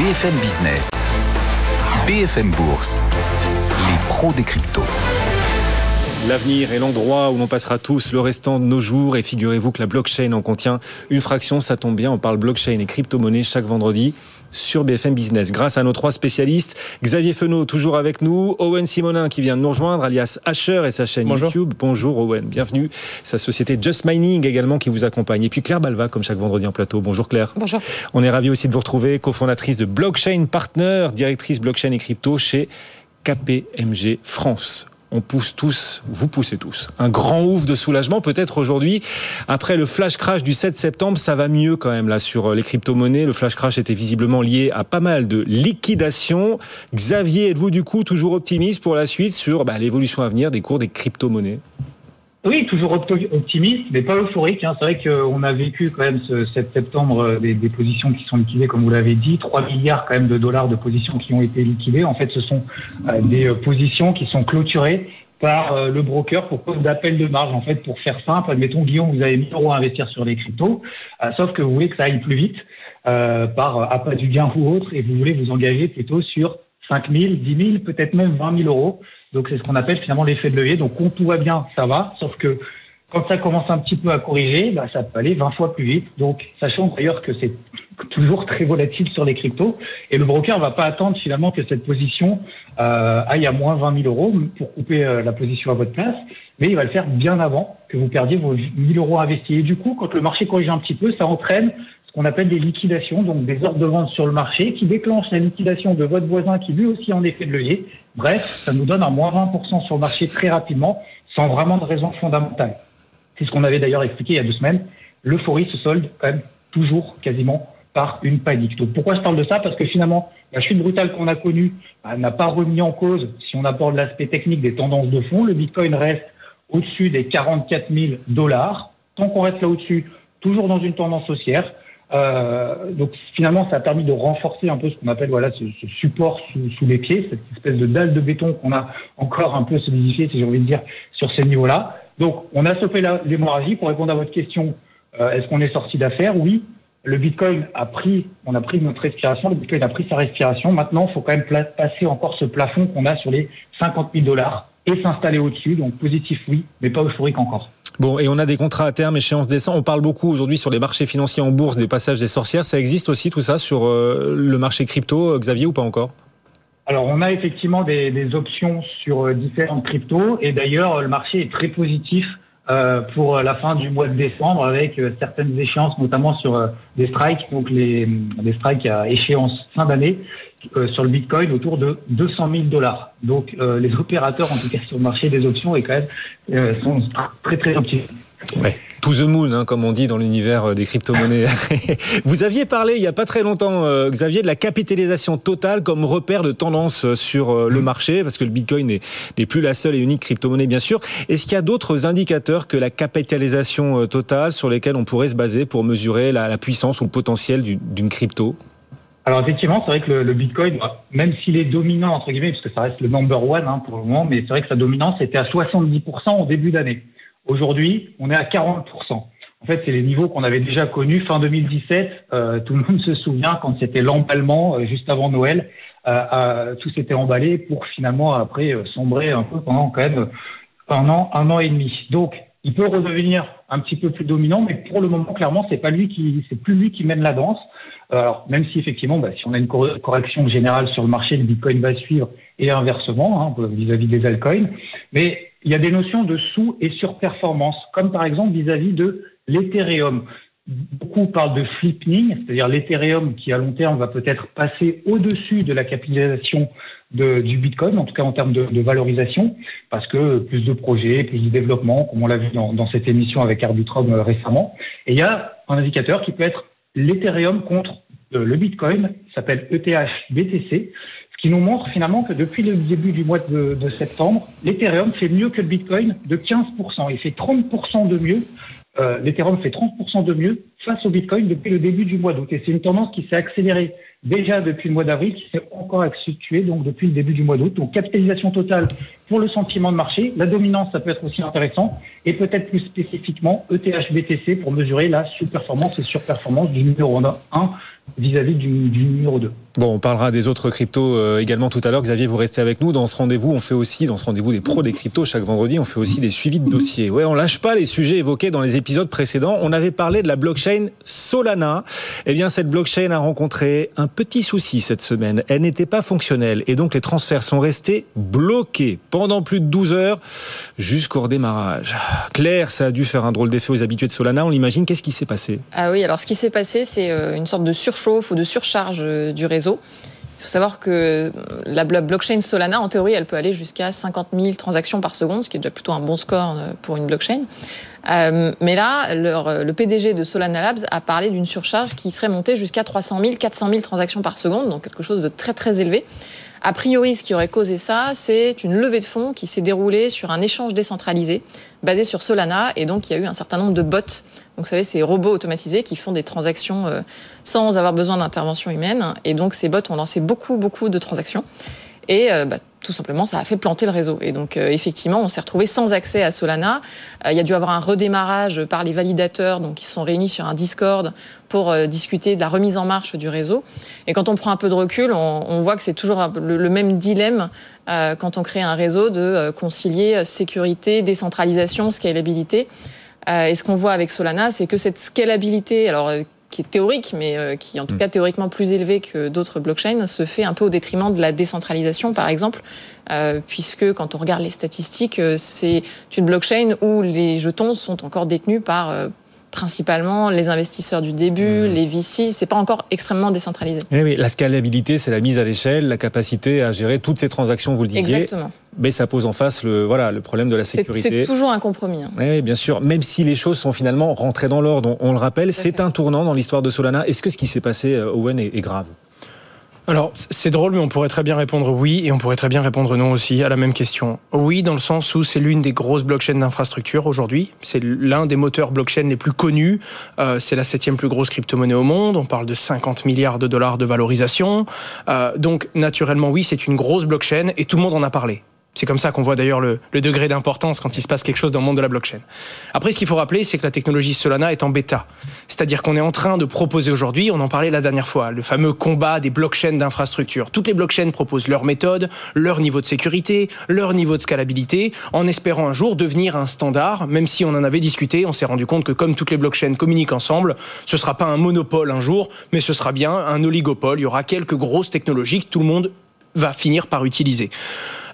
BFM Business, BFM Bourse, les pros des cryptos. L'avenir est l'endroit où l'on passera tous le restant de nos jours et figurez-vous que la blockchain en contient une fraction, ça tombe bien, on parle blockchain et crypto-monnaie chaque vendredi sur BFM Business. Grâce à nos trois spécialistes, Xavier Fenot toujours avec nous, Owen Simonin qui vient de nous rejoindre, alias Asher et sa chaîne YouTube. Bonjour Owen, bienvenue. Sa société Just Mining également qui vous accompagne. Et puis Claire Balva comme chaque vendredi en plateau. Bonjour Claire. Bonjour. On est ravi aussi de vous retrouver, cofondatrice de Blockchain Partner, directrice blockchain et crypto chez KPMG France on pousse tous, vous poussez tous. Un grand ouf de soulagement peut-être aujourd'hui. Après le flash crash du 7 septembre, ça va mieux quand même là sur euh, les crypto-monnaies. Le flash crash était visiblement lié à pas mal de liquidations. Xavier, êtes-vous du coup toujours optimiste pour la suite sur bah, l'évolution à venir des cours des crypto-monnaies? Oui, toujours optimiste, mais pas euphorique. Hein. C'est vrai qu'on a vécu quand même ce 7 septembre euh, des, des, positions qui sont liquidées, comme vous l'avez dit, 3 milliards quand même de dollars de positions qui ont été liquidées. En fait, ce sont euh, des euh, positions qui sont clôturées par le broker pour cause d'appel de marge. En fait, pour faire simple, admettons, Guillaume, vous avez 1000 euros à investir sur les cryptos, sauf que vous voulez que ça aille plus vite par appât du gain ou autre, et vous voulez vous engager plutôt sur 5 000, 10 000, peut-être même 20 000 euros. Donc c'est ce qu'on appelle finalement l'effet de levier. Donc quand tout va bien, ça va, sauf que quand ça commence un petit peu à corriger, bah, ça peut aller 20 fois plus vite. Donc sachant d'ailleurs que c'est toujours très volatile sur les cryptos, et le broker va pas attendre finalement que cette position euh, aille à moins 20 000 euros pour couper euh, la position à votre place, mais il va le faire bien avant que vous perdiez vos 1000 euros investis. Et du coup, quand le marché corrige un petit peu, ça entraîne ce qu'on appelle des liquidations, donc des ordres de vente sur le marché qui déclenchent la liquidation de votre voisin qui lui aussi en effet de levier. Bref, ça nous donne un moins 20% sur le marché très rapidement, sans vraiment de raison fondamentale. C'est ce qu'on avait d'ailleurs expliqué il y a deux semaines. L'euphorie se solde quand même toujours quasiment par une panique. Donc pourquoi je parle de ça? Parce que finalement, la chute brutale qu'on a connue bah, n'a pas remis en cause, si on aborde l'aspect technique des tendances de fond, le Bitcoin reste au-dessus des 44 000 dollars. Tant qu'on reste là au-dessus, toujours dans une tendance haussière, euh, donc finalement, ça a permis de renforcer un peu ce qu'on appelle voilà ce, ce support sous, sous, les pieds, cette espèce de dalle de béton qu'on a encore un peu solidifié, si j'ai envie de dire, sur ces niveaux-là. Donc, on a stoppé l'hémorragie. Pour répondre à votre question, euh, est-ce qu'on est sorti d'affaires Oui. Le Bitcoin a pris, on a pris notre respiration. Le Bitcoin a pris sa respiration. Maintenant, il faut quand même passer encore ce plafond qu'on a sur les 50 000 dollars et s'installer au-dessus. Donc positif, oui, mais pas euphorique encore. Bon, et on a des contrats à terme, échéance décembre. On parle beaucoup aujourd'hui sur les marchés financiers en bourse des passages des sorcières. Ça existe aussi tout ça sur euh, le marché crypto, euh, Xavier, ou pas encore? Alors, on a effectivement des, des options sur euh, différentes cryptos et d'ailleurs, le marché est très positif pour la fin du mois de décembre avec certaines échéances, notamment sur des strikes, donc les, des strikes à échéance fin d'année euh, sur le Bitcoin autour de 200 000 dollars. Donc euh, les opérateurs, en tout cas sur le marché des options, et quand même, euh, sont très très optimistes. Ouais. To the moon, hein, comme on dit dans l'univers des crypto-monnaies. Vous aviez parlé il n'y a pas très longtemps, Xavier, de la capitalisation totale comme repère de tendance sur le mm. marché, parce que le Bitcoin n'est plus la seule et unique crypto-monnaie, bien sûr. Est-ce qu'il y a d'autres indicateurs que la capitalisation totale sur lesquels on pourrait se baser pour mesurer la, la puissance ou le potentiel d'une crypto? Alors effectivement, c'est vrai que le, Bitcoin, bah, même s'il est dominant entre guillemets, puisque ça reste le number one hein, pour le moment, mais c'est vrai que sa dominance était à 70% au début d'année. Aujourd'hui, on est à 40%. En fait, c'est les niveaux qu'on avait déjà connus fin 2017. Euh, tout le monde se souvient quand c'était l'emballement euh, juste avant Noël. Euh, tout s'était emballé pour finalement après sombrer un peu pendant quand même pendant un an et demi. Donc, il peut redevenir un petit peu plus dominant, mais pour le moment, clairement, c'est pas lui qui, c'est plus lui qui mène la danse. Alors, même si effectivement, bah, si on a une correction générale sur le marché, le Bitcoin va suivre et inversement hein, vis-à-vis des altcoins. Mais il y a des notions de sous et surperformance, comme par exemple vis-à-vis de l'Ethereum. Beaucoup parlent de flipping, c'est-à-dire l'Ethereum qui à long terme va peut-être passer au-dessus de la capitalisation du Bitcoin, en tout cas en termes de, valorisation, parce que plus de projets, plus de développement, comme on l'a vu dans, cette émission avec Arbitrum euh, récemment. Et il y a un indicateur qui peut être l'Ethereum contre euh, le Bitcoin, s'appelle ETH-BTC, ce qui nous montre finalement que depuis le début du mois de, septembre, l'Ethereum fait mieux que le Bitcoin de 15%. Il fait 30% de mieux. Euh, L'Ethereum fait 30% de mieux face au Bitcoin depuis le début du mois d'août. Et c'est une tendance qui s'est accélérée déjà depuis le mois d'avril, qui s'est encore accentuée donc depuis le début du mois d'août. Donc capitalisation totale pour le sentiment de marché. La dominance, ça peut être aussi intéressant. Et peut-être plus spécifiquement ETH-BTC pour mesurer la sous-performance et surperformance du numéro 1 vis-à-vis du, du numéro 2. Bon, on parlera des autres cryptos euh, également tout à l'heure. Xavier, vous restez avec nous. Dans ce rendez-vous, on fait aussi, dans ce rendez-vous des pros des cryptos, chaque vendredi, on fait aussi des suivis de dossiers. Ouais, on lâche pas les sujets évoqués dans les épisodes précédents. On avait parlé de la blockchain Solana. Eh bien, cette blockchain a rencontré un petit souci cette semaine. Elle n'était pas fonctionnelle et donc les transferts sont restés bloqués pendant plus de 12 heures jusqu'au redémarrage. Claire, ça a dû faire un drôle d'effet aux habitués de Solana. On l'imagine. Qu'est-ce qui s'est passé? Ah oui, alors ce qui s'est passé, c'est euh, une sorte de ou de surcharge euh, du réseau. Il faut savoir que la blockchain Solana, en théorie, elle peut aller jusqu'à 50 000 transactions par seconde, ce qui est déjà plutôt un bon score euh, pour une blockchain. Euh, mais là, le PDG de Solana Labs a parlé d'une surcharge qui serait montée jusqu'à 300 000, 400 000 transactions par seconde, donc quelque chose de très très élevé. A priori, ce qui aurait causé ça, c'est une levée de fonds qui s'est déroulée sur un échange décentralisé basé sur Solana, et donc il y a eu un certain nombre de bots. Donc vous savez, ces robots automatisés qui font des transactions euh, sans avoir besoin d'intervention humaine, et donc ces bots ont lancé beaucoup beaucoup de transactions. Et euh, bah, tout simplement, ça a fait planter le réseau. Et donc, euh, effectivement, on s'est retrouvé sans accès à Solana. Il y a dû avoir un redémarrage par les validateurs, donc ils se sont réunis sur un Discord pour euh, discuter de la remise en marche du réseau. Et quand on prend un peu de recul, on, on voit que c'est toujours le, le, même dilemme euh, quand on crée un réseau de concilier sécurité, décentralisation, scalabilité. et ce qu'on voit avec Solana, c'est que cette scalabilité, alors qui est théorique, mais euh, qui est en tout cas théoriquement plus élevé que d'autres blockchains, se fait un peu au détriment de la décentralisation, par exemple, euh, puisque quand on regarde les statistiques, euh, c'est une blockchain où les jetons sont encore détenus par euh, principalement les investisseurs du début, mmh. les VC, c'est pas encore extrêmement décentralisé. Eh oui, la scalabilité, c'est la mise à l'échelle, la capacité à gérer toutes ces transactions, vous le disiez. Exactement. Mais ça pose en face le, voilà, le problème de la sécurité. C'est toujours un compromis. Hein. Oui, bien sûr. Même si les choses sont finalement rentrées dans l'ordre, on, on, le rappelle, c'est un tournant dans l'histoire de Solana. Est-ce que ce qui s'est passé, Owen, est, est grave? Alors, c'est drôle, mais on pourrait très bien répondre oui et on pourrait très bien répondre non aussi à la même question. Oui, dans le sens où c'est l'une des grosses blockchains d'infrastructure aujourd'hui. C'est l'un des moteurs blockchain les plus connus. Euh, c'est la septième plus grosse crypto-monnaie au monde. On parle de 50 milliards de dollars de valorisation. Euh, donc, naturellement, oui, c'est une grosse blockchain et tout le monde en a parlé. C'est comme ça qu'on voit d'ailleurs le, le, degré d'importance quand il se passe quelque chose dans le monde de la blockchain. Après, ce qu'il faut rappeler, c'est que la technologie Solana est en bêta. C'est-à-dire qu'on est en train de proposer aujourd'hui, on en parlait la dernière fois, le fameux combat des blockchains d'infrastructure. Toutes les blockchains proposent leur méthode, leur niveau de sécurité, leur niveau de scalabilité, en espérant un jour devenir un standard, même si on en avait discuté, on s'est rendu compte que comme toutes les blockchains communiquent ensemble, ce sera pas un monopole un jour, mais ce sera bien un oligopole. Il y aura quelques grosses technologies que tout le monde va finir par utiliser.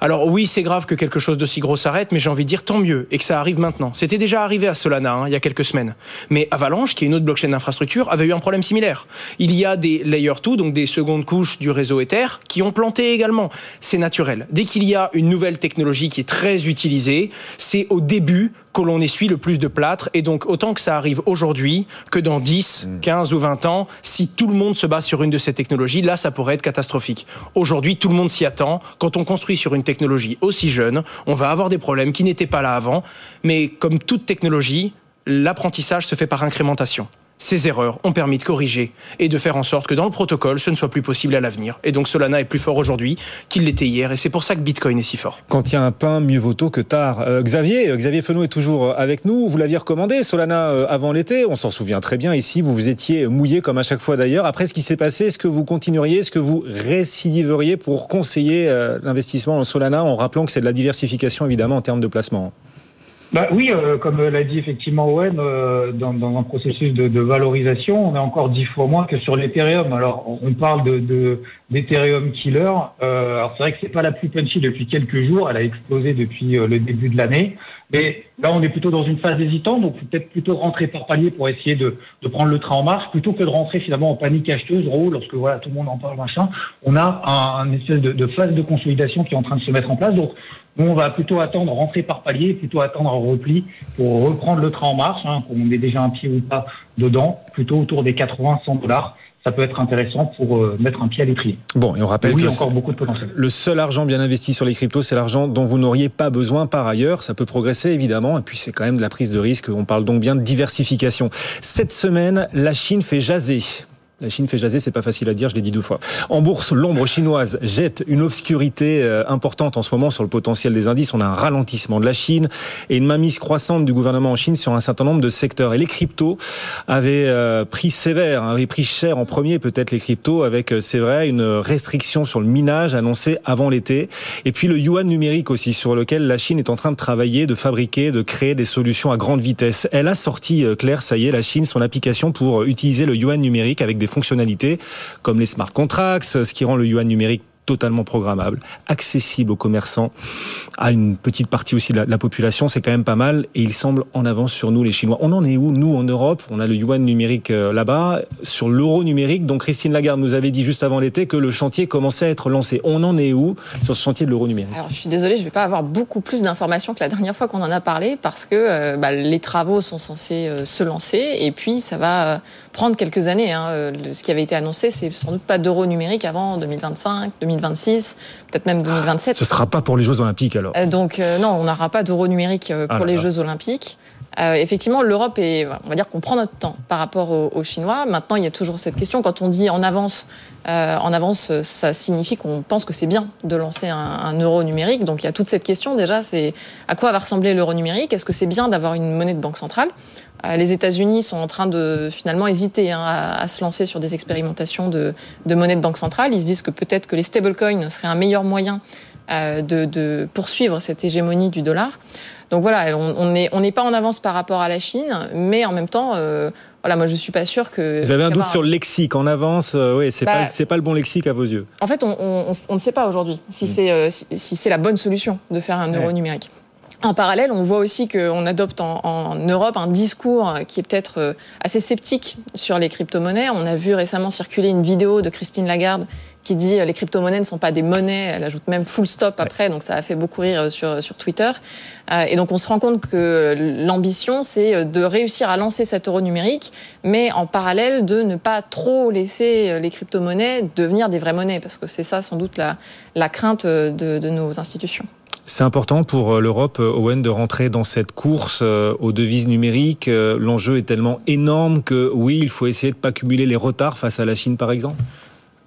Alors oui, c'est grave que quelque chose d'aussi gros s'arrête, mais j'ai envie de dire tant mieux et que ça arrive maintenant. C'était déjà arrivé à Solana hein, il y a quelques semaines. Mais Avalanche, qui est une autre blockchain d'infrastructure, avait eu un problème similaire. Il y a des layer 2, donc des secondes couches du réseau Ether, qui ont planté également. C'est naturel. Dès qu'il y a une nouvelle technologie qui est très utilisée, c'est au début que l'on essuie le plus de plâtre. Et donc, autant que ça arrive aujourd'hui, que dans 10, 15 ou 20 ans, si tout le monde se base sur une de ces technologies, là, ça pourrait être catastrophique. Aujourd'hui, tout le monde s'y attend. Quand on construit sur une technologie aussi jeune, on va avoir des problèmes qui n'étaient pas là avant. Mais comme toute technologie, l'apprentissage se fait par incrémentation ces erreurs ont permis de corriger et de faire en sorte que dans le protocole, ce ne soit plus possible à l'avenir. Et donc Solana est plus fort aujourd'hui qu'il l'était hier, et c'est pour ça que Bitcoin est si fort. Quand il y a un pain, mieux vaut tôt que tard. Euh, Xavier, Xavier Fenot est toujours avec nous. Vous l'aviez recommandé, Solana, euh, avant l'été. On s'en souvient très bien ici. Vous vous étiez mouillé comme à chaque fois d'ailleurs. Après ce qui s'est passé, est-ce que vous continueriez, est-ce que vous récidiveriez pour conseiller euh, l'investissement en Solana en rappelant que c'est de la diversification évidemment en termes de placement? Bah oui, euh, comme l'a dit effectivement Owen, euh, dans, dans, un processus de, de, valorisation, on est encore dix fois moins que sur l'Ethereum. Alors, on parle de d'Ethereum killer. Euh, alors, c'est vrai que c'est pas la plus punchy depuis quelques jours. Elle a explosé depuis euh, le début de l'année. Mais là, on est plutôt dans une phase hésitante, donc peut-être plutôt rentrer par palier pour essayer de, de, prendre le train en marche, plutôt que de rentrer finalement en panique acheteuse, gros, lorsque voilà tout le monde en parle machin. On a un, espèce de, de phase de consolidation qui est en train de se mettre en place. Donc nous, on va plutôt attendre, rentrer par palier, plutôt attendre un repli pour reprendre le train en marche, hein, qu'on ait déjà un pied ou pas dedans, plutôt autour des 80-100 dollars ça peut être intéressant pour euh, mettre un pied à l'étrier. Bon, et on rappelle oui, que encore beaucoup de potentiel. le seul argent bien investi sur les cryptos, c'est l'argent dont vous n'auriez pas besoin par ailleurs. Ça peut progresser évidemment, et puis c'est quand même de la prise de risque. On parle donc bien de diversification. Cette semaine, la Chine fait jaser La Chine fait jaser, c'est pas facile à dire, je l'ai dit deux fois. En bourse, l'ombre chinoise jette une obscurité euh, importante en ce moment sur le potentiel des indices. On a un ralentissement de la Chine et une mainmise croissante du gouvernement en Chine sur un certain nombre de secteurs. Et les cryptos avaient euh, pris sévère, hein, avaient pris cher en premier peut-être les cryptos avec, euh, c'est vrai, une restriction sur le minage annoncée avant l'été. Et puis le yuan numérique aussi, sur lequel la Chine est en train de travailler, de fabriquer, de créer des solutions à grande vitesse. Elle a sorti, Claire, ça y est, la Chine, son application pour utiliser le yuan numérique avec des fonctionnalités comme les smart contracts, ce qui rend le yuan numérique totalement programmable, accessible aux commerçants, à une petite partie aussi de la, population, c'est quand même pas mal. Et il semble en avance sur nous, les Chinois. On en est où, nous, en Europe? On a le yuan numérique euh, là-bas, sur l'euro numérique. Donc Christine Lagarde nous avait dit juste avant l'été que le chantier commençait à être lancé. On en est où sur ce chantier de l'euro numérique? Alors je suis désolée, je ne vais pas avoir beaucoup plus d'informations que la dernière fois qu'on en a parlé, parce que euh, bah, les travaux sont censés euh, se lancer, et puis ça va prendre quelques années. Hein. Ce qui avait été annoncé, c'est sans doute pas d'euro numérique avant 2025, 2026. 2026, peut-être même 2027. Ce ne sera pas pour les Jeux Olympiques alors euh, Donc euh, non, on n'aura pas d'euro numérique euh, pour ah les Jeux Olympiques. effectivement, l'Europe est, on va dire qu'on prend notre temps par rapport aux, Chinois. Maintenant, il y a toujours cette question. Quand on dit en avance, en avance, ça signifie qu'on pense que c'est bien de lancer un, un, euro numérique. Donc, il y a toute cette question déjà. C'est à quoi va ressembler l'euro numérique? Est-ce que c'est bien d'avoir une monnaie de banque centrale? Les États-Unis sont en train de finalement hésiter hein, à, se lancer sur des expérimentations de, monnaie de banque centrale. Ils se disent que peut-être que les stablecoins seraient un meilleur moyen euh, de, poursuivre cette hégémonie du dollar. Donc voilà, on n'est pas en avance par rapport à la Chine, mais en même temps, euh, voilà, moi je suis pas sûr que. Vous avez un doute sur le lexique en avance, oui, c'est bah, pas pas le bon lexique à vos yeux. En fait, on, ne sait pas aujourd'hui si mm. c'est si, la bonne solution de faire un euro numérique. En parallèle, on voit aussi qu'on adopte en, Europe un discours qui est peut-être euh, assez sceptique sur les crypto-monnaies. On a vu récemment circuler une vidéo de Christine Lagarde qui dit euh, les crypto-monnaies ne sont pas des monnaies. Elle ajoute même full stop après, donc ça a fait beaucoup rire euh, sur, sur Twitter. Et donc on se rend compte que l'ambition, c'est de réussir à lancer cet euro numérique, mais en parallèle de ne pas trop laisser les crypto-monnaies devenir des vraies monnaies, parce que c'est ça sans doute la, la crainte de, de nos institutions. C'est important pour euh, l'Europe, euh, Owen, de rentrer dans cette course euh, aux devises numériques. L'enjeu est tellement énorme que oui, il faut essayer de ne pas cumuler les retards face à la Chine, par exemple.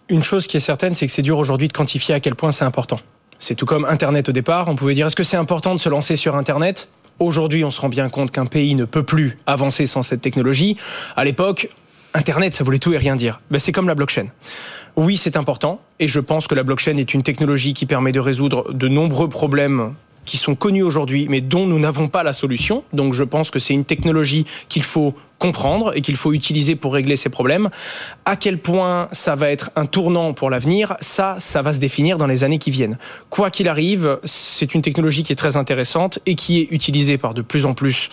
Une chose qui est certaine, c'est que c'est dur aujourd'hui de quantifier à quel point c'est important. C'est tout comme Internet au départ. On pouvait dire est-ce que c'est important de se lancer sur Internet? Aujourd'hui, on se rend bien compte qu'un pays ne peut plus avancer sans cette technologie. À l'époque, Internet, ça voulait tout et rien dire. Ben, c'est comme la blockchain. Oui, c'est important, et je pense que la blockchain est une technologie qui permet de résoudre de nombreux problèmes qui sont connus aujourd'hui, mais dont nous n'avons pas la solution. Donc je pense que c'est une technologie qu'il faut comprendre et qu'il faut utiliser pour régler ces problèmes. À quel point ça va être un tournant pour l'avenir, ça, ça va se définir dans les années qui viennent. Quoi qu'il arrive, c'est une technologie qui est très intéressante et qui est utilisée par de plus en plus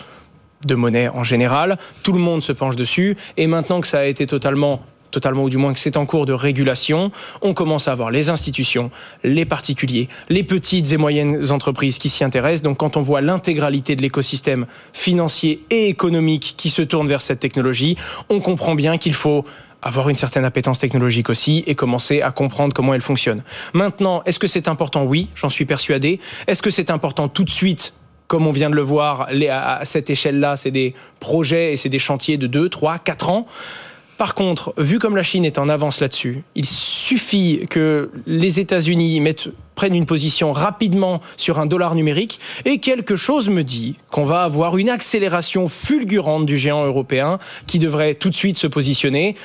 de monnaie en général. Tout le monde se penche dessus. Et maintenant que ça a été totalement totalement ou du moins que c'est en cours de régulation, on commence à avoir les institutions, les particuliers, les petites et moyennes entreprises qui s'y intéressent. Donc quand on voit l'intégralité de l'écosystème financier et économique qui se tourne vers cette technologie, on comprend bien qu'il faut avoir une certaine appétence technologique aussi et commencer à comprendre comment elle fonctionne. Maintenant, est-ce que c'est important? Oui, j'en suis persuadé. Est-ce que c'est important tout de suite? Comme on vient de le voir, à cette échelle-là, c'est des projets et c'est des chantiers de 2, 3, 4 ans. Par contre, vu comme la Chine est en avance là-dessus, il suffit que les États-Unis prennent une position rapidement sur un dollar numérique et quelque chose me dit qu'on va avoir une accélération fulgurante du géant européen qui devrait tout de suite se positionner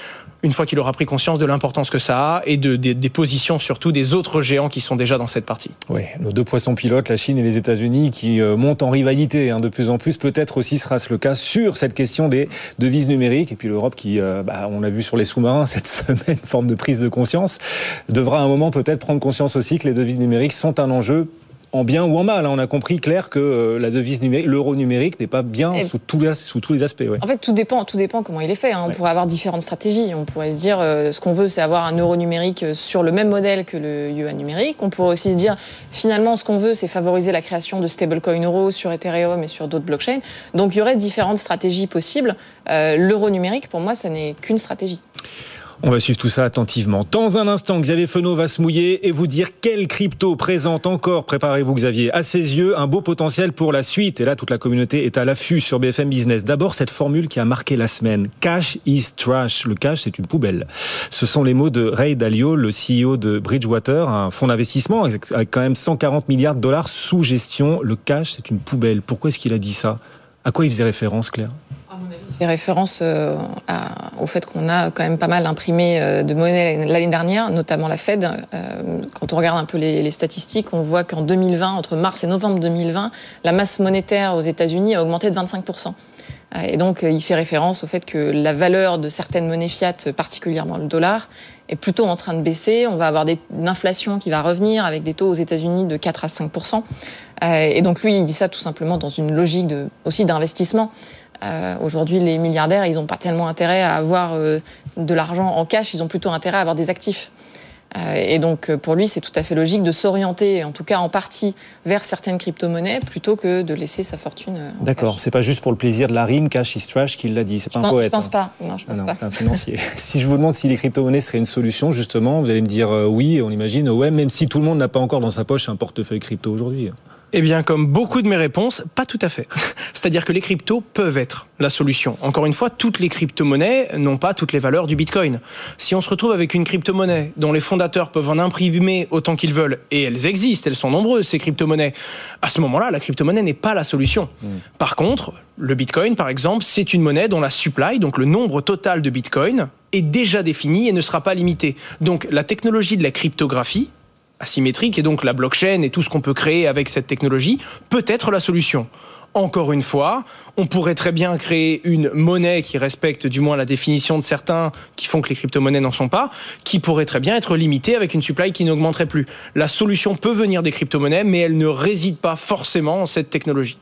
une fois qu'il aura pris conscience de l'importance que ça a et de, des positions surtout des autres géants qui sont déjà dans cette partie. Oui, nos deux poissons pilotes, la Chine et les États-Unis, qui euh, montent en rivalité hein, de plus en plus. Peut-être aussi sera-ce le cas sur cette question des devises numériques. Et puis l'Europe qui, euh, bah, on l'a vu sur les sous-marins cette semaine, forme de prise de conscience, devra à un moment peut-être prendre conscience aussi que les devises numériques sont un enjeu en bien ou en mal. Hein. On a compris clair que euh, la devise numérique, l'euro numérique n'est pas bien sous, tous les, sous tous les aspects. En fait, tout dépend, tout dépend comment il est fait. Hein. On pourrait avoir différentes stratégies. On pourrait se dire, euh, ce qu'on veut, c'est avoir un euro numérique euh, sur le même modèle que le yuan numérique. On pourrait aussi se dire, finalement, ce qu'on veut, c'est favoriser la création de stablecoin euro sur Ethereum et sur d'autres blockchains. Donc, il y aurait différentes stratégies possibles. l'euro numérique, pour moi, ça n'est qu'une stratégie. On va suivre tout ça attentivement. Dans un instant, Xavier Fenot va se mouiller et vous dire quelle crypto présente encore, préparez-vous Xavier, à ses yeux un beau potentiel pour la suite. Et là, toute la communauté est à l'affût sur BFM Business. D'abord, cette formule qui a marqué la semaine. Cash is trash. Le cash, c'est une poubelle. Ce sont les mots de Ray Dalio, le CEO de Bridgewater, un fonds d'investissement avec quand même 140 milliards de dollars sous gestion. Le cash, c'est une poubelle. Pourquoi est-ce qu'il a dit ça? À quoi il faisait référence, Claire? Fait référence euh, au fait qu'on a quand même pas mal imprimé euh, de monnaie l'année dernière, notamment la Fed. Euh, quand on regarde un peu les, statistiques, on voit qu'en 2020, entre mars et novembre 2020, la masse monétaire aux États-Unis a augmenté de 25% et donc, il fait référence au fait que la valeur de certaines monnaies fiat, particulièrement le dollar, est plutôt en train de baisser. On va avoir une inflation qui va revenir avec des taux aux États-Unis de 4 à 5 Et donc, lui, il dit ça tout simplement dans une logique aussi d'investissement. Euh, aujourd'hui, les milliardaires, ils n'ont pas tellement intérêt à avoir euh, de l'argent en cash, ils ont plutôt intérêt à avoir des actifs. Euh, et donc, pour lui, c'est tout à fait logique de s'orienter, en tout cas en partie, vers certaines crypto-monnaies plutôt que de laisser sa fortune. D'accord, c'est pas juste pour le plaisir de la rime, cash is trash, qu'il l'a dit. C'est pas un poète. Je pense pas. Non, je pense ah pas. C'est un financier. si je vous demande si les crypto-monnaies seraient une solution, justement, vous allez me dire oui, on imagine, ouais, même si tout le monde n'a pas encore dans sa poche un portefeuille crypto aujourd'hui. Eh bien, comme beaucoup de mes réponses, pas tout à fait. C'est-à-dire que les cryptos peuvent être la solution. Encore une fois, toutes les crypto-monnaies n'ont pas toutes les valeurs du Bitcoin. Si on se retrouve avec une crypto-monnaie dont les fondateurs peuvent en imprimer autant qu'ils veulent, et elles existent, elles sont nombreuses, ces crypto-monnaies, à ce moment-là, la crypto-monnaie n'est pas la solution. Hmm. Par contre, le Bitcoin, par exemple, c'est une monnaie dont la supply, donc le nombre total de Bitcoin, est déjà défini et ne sera pas limité. Donc la technologie de la cryptographie, asymétrique et donc la blockchain et tout ce qu'on peut créer avec cette technologie peut être la solution. Encore une fois, on pourrait très bien créer une monnaie qui respecte du moins la définition de certains qui font que les crypto-monnaies n'en sont pas, qui pourrait très bien être limitée avec une supply qui n'augmenterait plus. La solution peut venir des crypto-monnaies, mais elle ne réside pas forcément en cette technologie.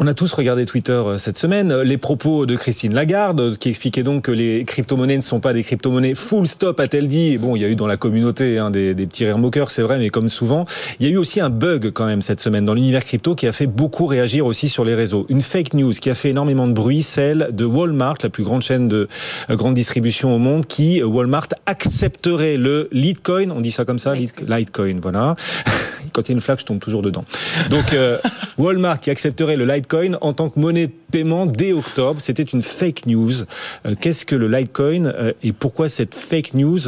On a tous regardé Twitter euh, cette semaine, euh, les propos de Christine Lagarde, euh, qui expliquait donc que les crypto-monnaies ne sont pas des crypto-monnaies. Full stop, a-t-elle dit. bon, il y a eu dans la communauté hein, des, petits rires moqueurs, c'est vrai, mais comme souvent, il y a eu aussi un bug quand même cette semaine dans l'univers crypto qui a fait beaucoup réagir aussi sur les réseaux. Une fake news qui a fait énormément de bruit, celle de Walmart, la plus grande chaîne de grande distribution au monde, qui, Walmart, accepterait le Litecoin, on dit ça comme ça, Litecoin, voilà. Quand il y a une flaque, je tombe toujours dedans. Donc, Walmart qui accepterait le Litecoin en tant que monnaie de paiement dès octobre. C'était une fake news. Euh, qu'est-ce que le Litecoin euh, et pourquoi cette fake news,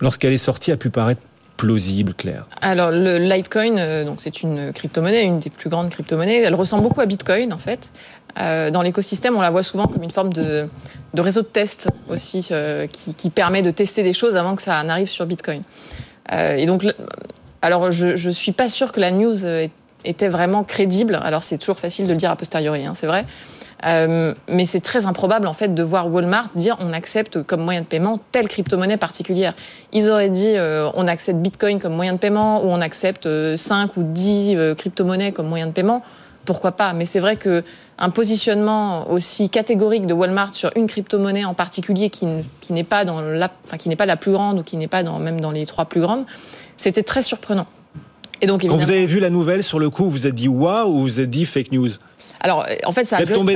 lorsqu'elle est sortie, a pu paraître plausible, Claire? Alors, le Litecoin, euh, donc c'est une crypto-monnaie, une des plus grandes crypto-monnaies. Elle ressemble beaucoup à Bitcoin, en fait. dans l'écosystème, on la voit souvent comme une forme de, réseau de test aussi, qui, qui, permet de tester des choses avant que ça n'arrive sur Bitcoin. et donc, alors, je ne suis pas sûre que la news est était vraiment crédible. Alors c'est toujours facile de le dire a posteriori, hein, c'est vrai. Euh, mais c'est très improbable en fait de voir Walmart dire on accepte comme moyen de paiement telle crypto-monnaie particulière. Ils auraient dit euh, on accepte Bitcoin comme moyen de paiement ou on accepte 5 euh, ou 10 crypto-monnaies comme moyen de paiement. Pourquoi pas? Mais c'est vrai que un positionnement aussi catégorique de Walmart sur une crypto-monnaie en particulier qui, n'est pas la, enfin, pas la plus grande ou qui n'est pas dans, même dans les trois plus grandes, c'était très surprenant. Quand vous avez vu la nouvelle, sur le coup, vous vous êtes dit waouh ou vous vous êtes dit fake news? Alors, en fait, ça a, duré,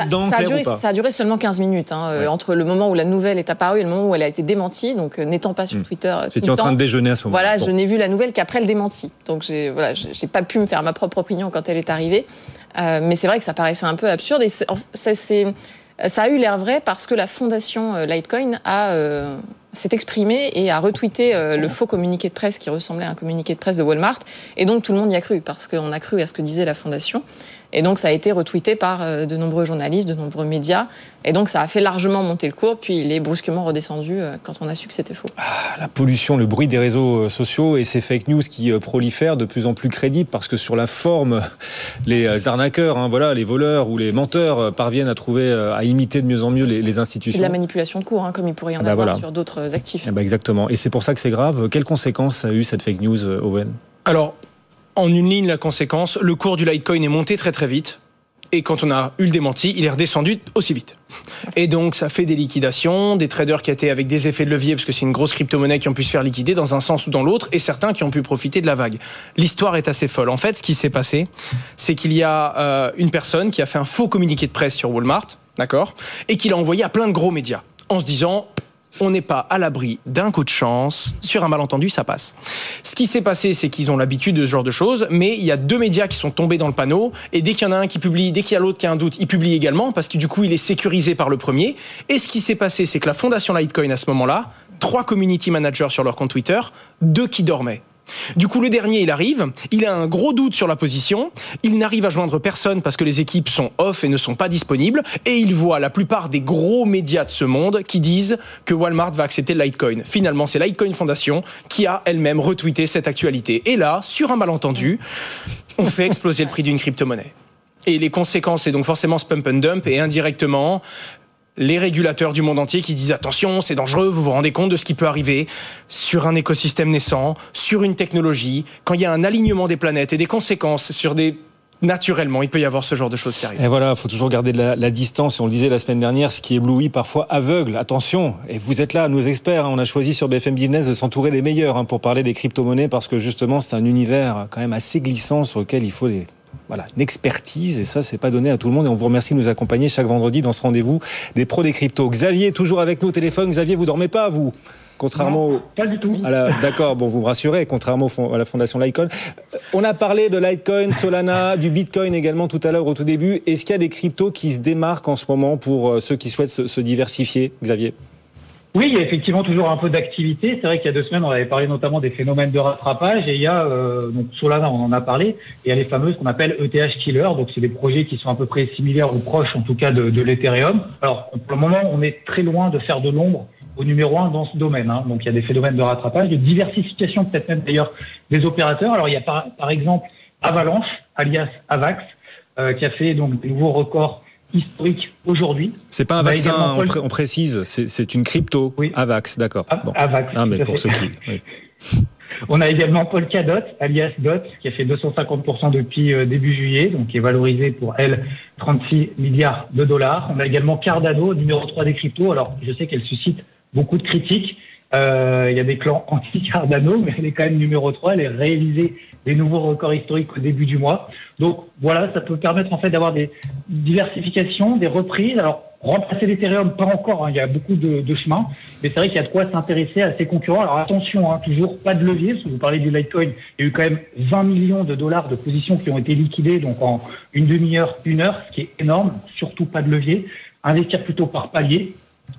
ça, a duré, seulement 15 minutes, hein, euh, entre le moment où la nouvelle est apparue et le moment où elle a été démentie. Donc, euh, n'étant pas sur hmm. Twitter. Euh, C'était en train de déjeuner à ce moment Voilà, je n'ai vu la nouvelle qu'après le démenti. Donc, j'ai voilà, pas pu me faire ma propre opinion quand elle est arrivée. mais c'est vrai que ça paraissait un peu absurde. Et ça, ça a eu l'air vrai parce que la fondation Litecoin a s'est exprimé et a retweeté euh, le faux communiqué de presse qui ressemblait à un communiqué de presse de Walmart. Et donc tout le monde y a cru parce qu'on a cru à ce que disait la fondation. Et donc ça a été retweeté par euh, de nombreux journalistes, de nombreux médias. Et donc ça a fait largement monter le cours, puis il est brusquement redescendu euh, quand on a su que c'était faux. Ah, la pollution, le bruit des réseaux sociaux et ces fake news qui prolifèrent de plus en plus crédibles parce que sur la forme, les arnaqueurs, hein, voilà, les voleurs ou les menteurs parviennent à trouver, à imiter de mieux en mieux les, institutions. C'est de la manipulation de cours, hein, comme il pourrait y en ah bah avoir sur d'autres actifs. Eh ben, exactement. Et c'est pour ça que c'est grave. Quelles conséquences a eu cette fake news, Owen? Alors, en une ligne, la conséquence, le cours du Litecoin est monté très très vite. Et quand on a eu le démenti, il est redescendu aussi vite. Et donc, ça fait des liquidations, des traders qui étaient avec des effets de levier, parce que c'est une grosse crypto-monnaie qui ont pu se faire liquider dans un sens ou dans l'autre, et certains qui ont pu profiter de la vague. L'histoire est assez folle. En fait, ce qui s'est passé, c'est qu'il y a euh, une personne qui a fait un faux communiqué de presse sur Walmart, d'accord, et qui l'a envoyé à plein de gros médias, en se disant on n'est pas à l'abri d'un coup de chance. Sur un malentendu, ça passe. Ce qui s'est passé, c'est qu'ils ont l'habitude de ce genre de choses, mais il y a deux médias qui sont tombés dans le panneau, et dès qu'il y en a un qui publie, dès qu'il y a l'autre qui a un doute, il publie également, parce que du coup, il est sécurisé par le premier. Et ce qui s'est passé, c'est que la fondation Litecoin, à ce moment-là, trois community managers sur leur compte Twitter, deux qui dormaient. Du coup, le dernier, il arrive, il a un gros doute sur la position, il n'arrive à joindre personne parce que les équipes sont off et ne sont pas disponibles, et il voit la plupart des gros médias de ce monde qui disent que Walmart va accepter Litecoin. Finalement, c'est Litecoin Foundation qui a elle-même retweeté cette actualité. Et là, sur un malentendu, on fait exploser le prix d'une crypto-monnaie. Et les conséquences, c'est donc forcément ce pump and dump et indirectement les régulateurs du monde entier qui disent attention, c'est dangereux, vous vous rendez compte de ce qui peut arriver sur un écosystème naissant, sur une technologie, quand il y a un alignement des planètes et des conséquences sur des naturellement, il peut y avoir ce genre de choses qui arrivent. Et voilà, il faut toujours garder la, distance. On le disait la semaine dernière, ce qui éblouit parfois aveugle. Attention, et vous êtes là, nos experts. Hein. on a choisi sur BFM Business de s'entourer des meilleurs hein, pour parler des crypto-monnaies parce que justement, c'est un univers quand même assez glissant sur lequel il faut des voilà, une expertise et ça, c'est pas donné à tout le monde. Et on vous remercie de nous accompagner chaque vendredi dans ce rendez-vous des pros des cryptos. Xavier, toujours avec nous au téléphone. Xavier, vous dormez pas, vous Contrairement non, pas du tout. D'accord, bon, vous me rassurez, contrairement à la fondation Litecoin. On a parlé de Litecoin, Solana, du Bitcoin également tout à l'heure au tout début. Est-ce qu'il y a des cryptos qui se démarquent en ce moment pour euh, ceux qui souhaitent se diversifier, Xavier? Oui, il y a effectivement toujours un peu d'activité. C'est vrai qu'il y a deux semaines, on avait parlé notamment des phénomènes de rattrapage et il y a, euh, donc Solana, on en a parlé, et il y a les fameuses qu'on appelle ETH killer. Donc c'est des projets qui sont à peu près similaires ou proches en tout cas de, de l'Ethereum. Alors pour le moment, on est très loin de faire de l'ombre au numéro un dans ce domaine. Hein. Donc il y a des phénomènes de rattrapage, de diversification peut-être même d'ailleurs des opérateurs. Alors il y a par, par exemple Avalanche, alias Avax, euh, qui a fait donc des nouveaux records historique aujourd'hui. C'est pas un vaccin, on, précise, c'est une crypto. Oui. Avax, d'accord. Bon. Avax. Ah, mais pour ceux qui. Oui. On a également Polkadot, alias DOT, qui a fait 250% depuis euh, début juillet, donc qui est valorisé pour elle 36 milliards de dollars. On a également Cardano, numéro 3 des cryptos. Alors, je sais qu'elle suscite beaucoup de critiques. Euh, il y a des clans anti-Cardano, mais elle est quand même numéro 3. Elle est réalisée des nouveaux records historiques au début du mois. Donc voilà, ça peut permettre en fait d'avoir des diversifications, des reprises. Alors remplacer l'Ethereum, pas encore, hein, il y a beaucoup de, de chemins, mais c'est vrai qu'il y a de quoi s'intéresser à ses concurrents. Alors attention, hein, toujours pas de levier, que vous parlez du Litecoin, il y a eu quand même 20 millions de dollars de positions qui ont été liquidées, donc en une demi-heure, une heure, ce qui est énorme, surtout pas de levier. Investir plutôt par palier,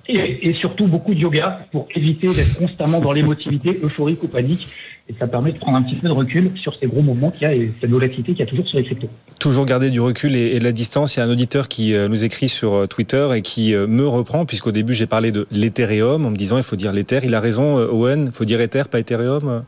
et, et, surtout beaucoup de yoga pour éviter d'être constamment dans l'émotivité euphorique ou panique et ça permet de prendre un petit peu de recul sur ces gros mouvements qu'il y a et cette volatilité qu'il y a toujours sur les cryptos. Toujours garder du recul et, de la distance. Il y a un auditeur qui euh, nous écrit sur euh, Twitter et qui euh, me reprend, puisqu'au début j'ai parlé de l'Ethereum en me disant il faut dire l'Ether. Il a raison, Owen, il faut dire Ether, pas Ethereum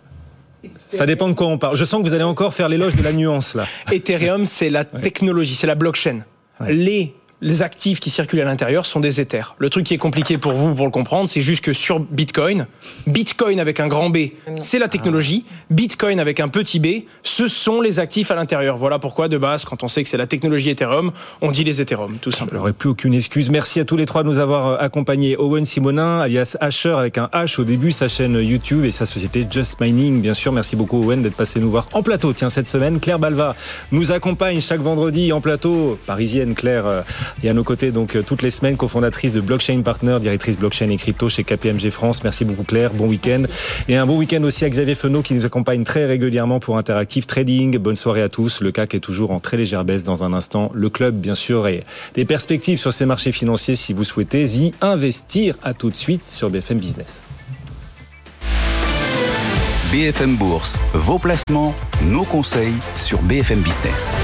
ça dépend de quoi on parle. Je sens que vous allez encore faire l'éloge de la nuance là. Ethereum, c'est la technologie, c'est la blockchain. Les les actifs qui circulent à l'intérieur sont des éthers. Le truc qui est compliqué pour vous, pour le comprendre, c'est juste que sur Bitcoin, Bitcoin avec un grand B, c'est la technologie. Bitcoin avec un petit b, ce sont les actifs à l'intérieur. Voilà pourquoi, de base, quand on sait que c'est la technologie Ethereum, on dit les Ethereum, tout simplement. n'aurais plus aucune excuse. Merci à tous les trois de nous avoir euh, accompagnés. Owen Simonin, alias Asher, avec un H au début, sa chaîne YouTube et sa société Just Mining, bien sûr. Merci beaucoup, Owen, d'être passé nous voir en plateau. Tiens, cette semaine, Claire Balva nous accompagne chaque vendredi en plateau. Parisienne, Claire euh, et à nos côtés donc euh, toutes les semaines, cofondatrice de Blockchain Partner, directrice blockchain et crypto chez KPMG France. Merci beaucoup Claire, bon week-end. Et un bon week-end aussi à Xavier Fenot qui nous accompagne très régulièrement pour Interactive Trading. Bonne soirée à tous. Le CAC est toujours en très légère baisse dans un instant. Le club, bien sûr, et des perspectives sur ces marchés financiers si vous souhaitez y investir. À tout de suite sur BFM Business. BFM Bourse, vos placements, nos conseils sur BFM Business.